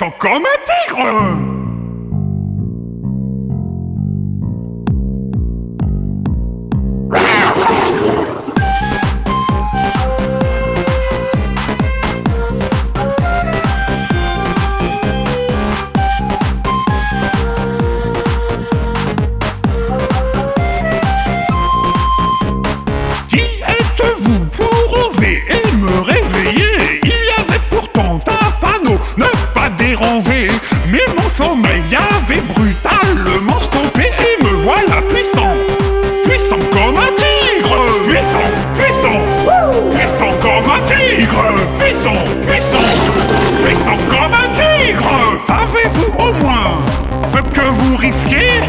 sont comme un tigre. Mais mon sommeil avait brutalement stoppé Et me voilà puissant, puissant comme un tigre. Puissant, puissant, puissant comme un tigre. Puissant, puissant, puissant comme un tigre. Savez-vous au moins ce que vous risquez?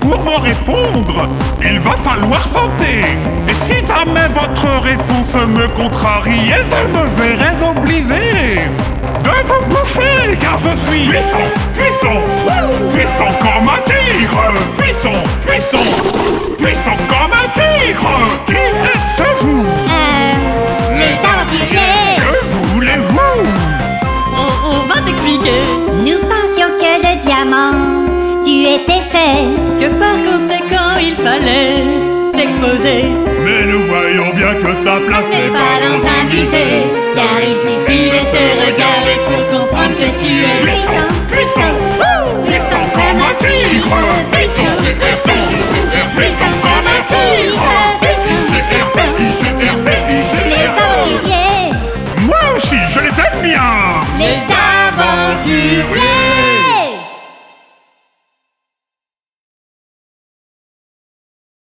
Pour me répondre, il va falloir santé. Et si jamais votre réponse me contrarie, je me verrai obligé de vous bouffer, puissant, puissant, puissant comme un tigre, puissant, puissant, puissant comme un tigre. Qui êtes-vous? Euh, les aventuriers. Que voulez-vous? On, on va t'expliquer. Nous pensions que le diamant, tu étais fait. Que par conséquent il fallait t'exposer. Mais nous voyons bien que ta place N'est pas dans un musée, aventureux.